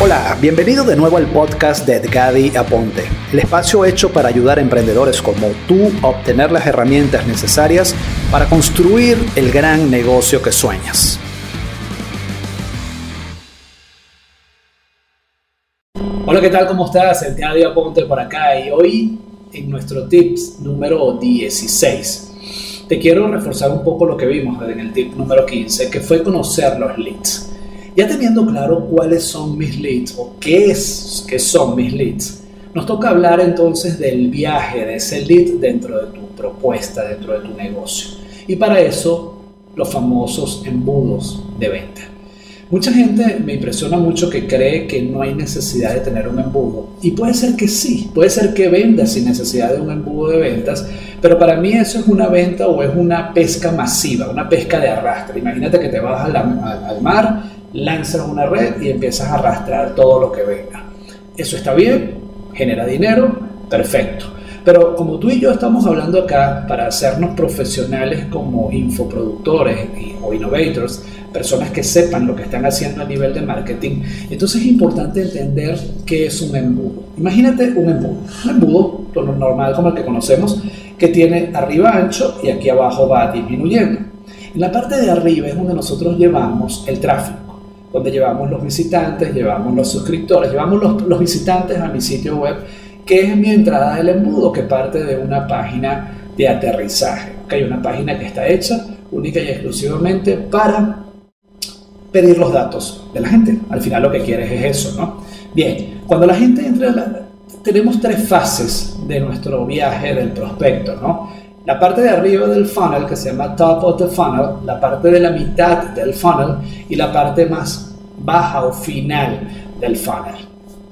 Hola, bienvenido de nuevo al podcast de Edgadi Aponte, el espacio hecho para ayudar a emprendedores como tú a obtener las herramientas necesarias para construir el gran negocio que sueñas. Hola, ¿qué tal? ¿Cómo estás? Edgadi Aponte por acá y hoy en nuestro tips número 16 te quiero reforzar un poco lo que vimos en el tip número 15, que fue conocer los leads. Ya teniendo claro cuáles son mis leads o qué es que son mis leads, nos toca hablar entonces del viaje de ese lead dentro de tu propuesta, dentro de tu negocio. Y para eso, los famosos embudos de venta. Mucha gente me impresiona mucho que cree que no hay necesidad de tener un embudo. Y puede ser que sí, puede ser que venda sin necesidad de un embudo de ventas, pero para mí eso es una venta o es una pesca masiva, una pesca de arrastre. Imagínate que te vas al, mar lanzas una red y empiezas a arrastrar todo lo que venga. Eso está bien, genera dinero, perfecto. Pero como tú y yo estamos hablando acá para hacernos profesionales como infoproductores o innovators, personas que sepan lo que están haciendo a nivel de marketing, entonces es importante entender qué es un embudo. Imagínate un embudo, un embudo lo normal como el que conocemos, que tiene arriba ancho y aquí abajo va disminuyendo. En la parte de arriba es donde nosotros llevamos el tráfico donde llevamos los visitantes, llevamos los suscriptores, llevamos los, visitantes a mi sitio web, que es mi entrada del embudo, que parte de una página de aterrizaje. hay una página que está hecha única y exclusivamente para pedir los datos de la gente. Al final lo que quieres es eso, ¿no? Bien, cuando la gente entra, tenemos tres fases de nuestro viaje del prospecto, ¿no? la parte de arriba del funnel que se llama top of the funnel, la parte de la mitad del funnel y la parte más baja o final del funnel.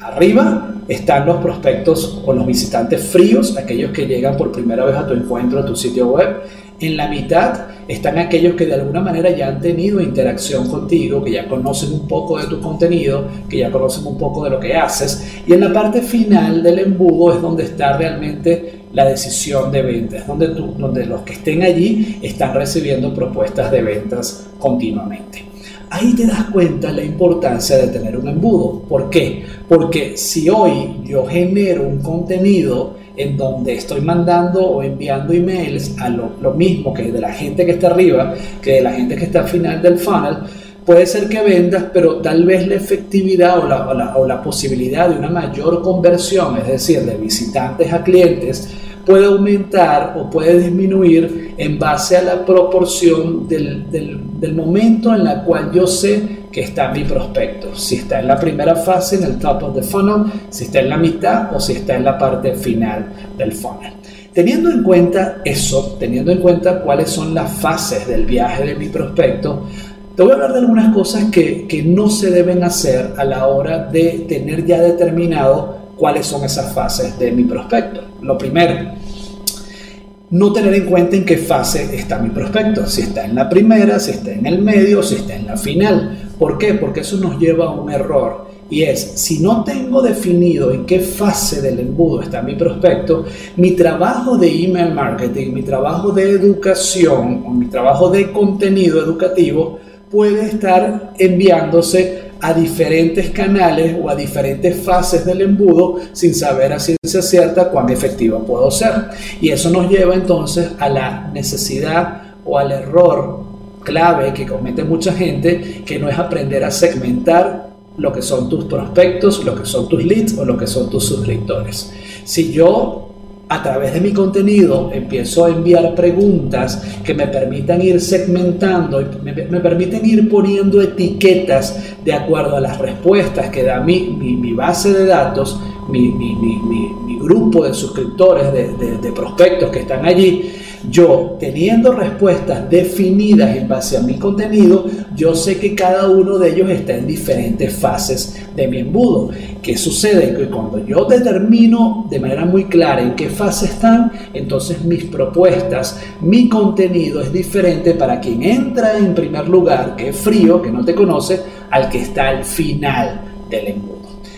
Arriba están los prospectos o los visitantes fríos, aquellos que llegan por primera vez a tu encuentro a tu sitio web. En la mitad están aquellos que de alguna manera ya han tenido interacción contigo, que ya conocen un poco de tu contenido, que ya conocen un poco de lo que haces. Y en la parte final del embudo es donde está realmente la decisión de ventas, donde, donde los que estén allí están recibiendo propuestas de ventas continuamente. Ahí te das cuenta la importancia de tener un embudo. ¿Por qué? Porque si hoy yo genero un contenido en donde estoy mandando o enviando emails a lo, lo, mismo que de la gente que está arriba, que de la gente que está al final del funnel, puede ser que vendas, pero tal vez la efectividad o la, o la, o la posibilidad de una mayor conversión, es decir, de visitantes a clientes, puede aumentar o puede disminuir en base a la proporción del, momento en la cual yo sé que está mi prospecto. Si está en la primera fase, en el top of the funnel, si está en la mitad o si está en la parte final del funnel. Teniendo en cuenta eso, teniendo en cuenta cuáles son las fases del viaje de mi prospecto, te voy a hablar de algunas cosas que, que no se deben hacer a la hora de tener ya determinado cuáles son esas fases de mi prospecto. Lo primero, no tener en cuenta en qué fase está mi prospecto, si está en la primera, si está en el medio, si está en la final. ¿Por qué? Porque eso nos lleva a un error. Y es, si no tengo definido en qué fase del embudo está mi prospecto, mi trabajo de email marketing, mi trabajo de educación o mi trabajo de contenido educativo puede estar enviándose a diferentes canales o a diferentes fases del embudo sin saber a ciencia cierta cuán efectiva puedo ser. Y eso nos lleva entonces a la necesidad o al error clave que comete mucha gente, que no es aprender a segmentar lo que son tus prospectos, lo que son tus leads o lo que son tus suscriptores. Si yo a través de mi contenido empiezo a enviar preguntas que me permitan ir segmentando, me, me permiten ir poniendo etiquetas de acuerdo a las respuestas que da mi, mi, base de datos, mi, mi, grupo de suscriptores, de, de prospectos que están allí yo, teniendo respuestas definidas en base a mi contenido, yo sé que cada uno de ellos está en diferentes fases de mi embudo. ¿Qué sucede? Que cuando yo determino de manera muy clara en qué fase están, entonces mis propuestas, mi contenido es diferente para quien entra en primer lugar, que es frío, que no te conoce, al que está al final del embudo.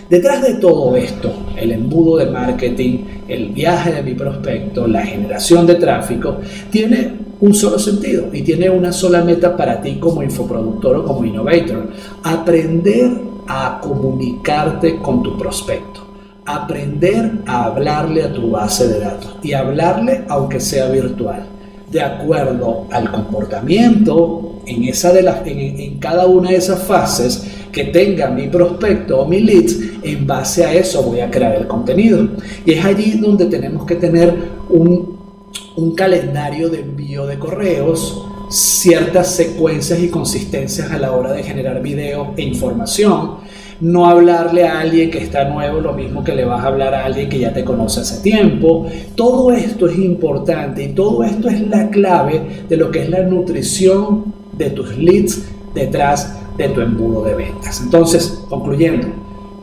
Detrás de todo esto, el embudo de marketing, el viaje de mi prospecto, la generación de tráfico, tiene un solo sentido y tiene una sola meta para ti como infoproductor o como innovator. Aprender a comunicarte con tu prospecto. Aprender a hablarle a tu base de datos y hablarle aunque sea virtual, de acuerdo al comportamiento en, esa de las, en, cada una de esas fases que tenga mi prospecto o mi leads, en base a eso voy a crear el contenido. Y es allí donde tenemos que tener un, un calendario de envío de correos, ciertas secuencias y consistencias a la hora de generar video e información. No hablarle a alguien que está nuevo lo mismo que le vas a hablar a alguien que ya te conoce hace tiempo. Todo esto es importante y todo esto es la clave de lo que es la nutrición de tus leads detrás de tu embudo de ventas. Entonces, concluyendo,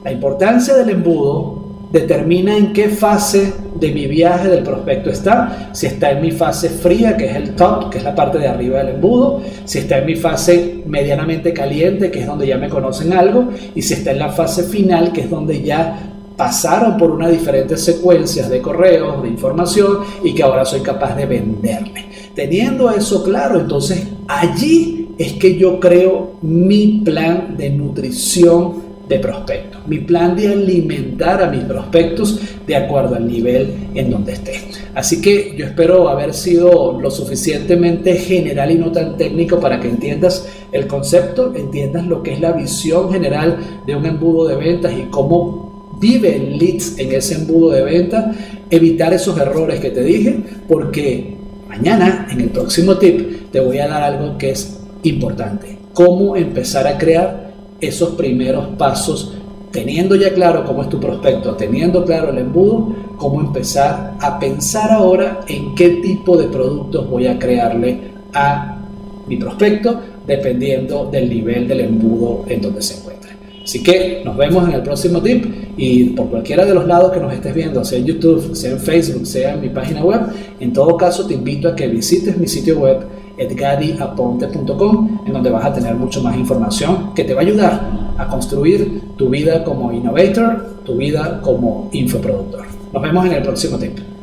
la importancia del embudo determina en qué fase de mi viaje del prospecto está, si está en mi fase fría, que es el top, que es la parte de arriba del embudo, si está en mi fase medianamente caliente, que es donde ya me conocen algo, y si está en la fase final, que es donde ya pasaron por unas diferentes secuencias de correos, de información, y que ahora soy capaz de venderle. Teniendo eso claro, entonces allí es que yo creo mi plan de nutrición de prospectos, mi plan de alimentar a mis prospectos de acuerdo al nivel en donde esté. Así que yo espero haber sido lo suficientemente general y no tan técnico para que entiendas el concepto, entiendas lo que es la visión general de un embudo de ventas y cómo vive el leads en ese embudo de ventas, evitar esos errores que te dije, porque mañana en el próximo tip te voy a dar algo que es importante, cómo empezar a crear esos primeros pasos, teniendo ya claro cómo es tu prospecto, teniendo claro el embudo, cómo empezar a pensar ahora en qué tipo de productos voy a crearle a mi prospecto, dependiendo del nivel del embudo en donde se encuentre. Así que nos vemos en el próximo tip y por cualquiera de los lados que nos estés viendo, sea en YouTube, sea en Facebook, sea en mi página web, en todo caso te invito a que visites mi sitio web edgadiaponte.com, en donde vas a tener mucho más información que te va a ayudar a construir tu vida como innovator, tu vida como infoproductor. Nos vemos en el próximo tip.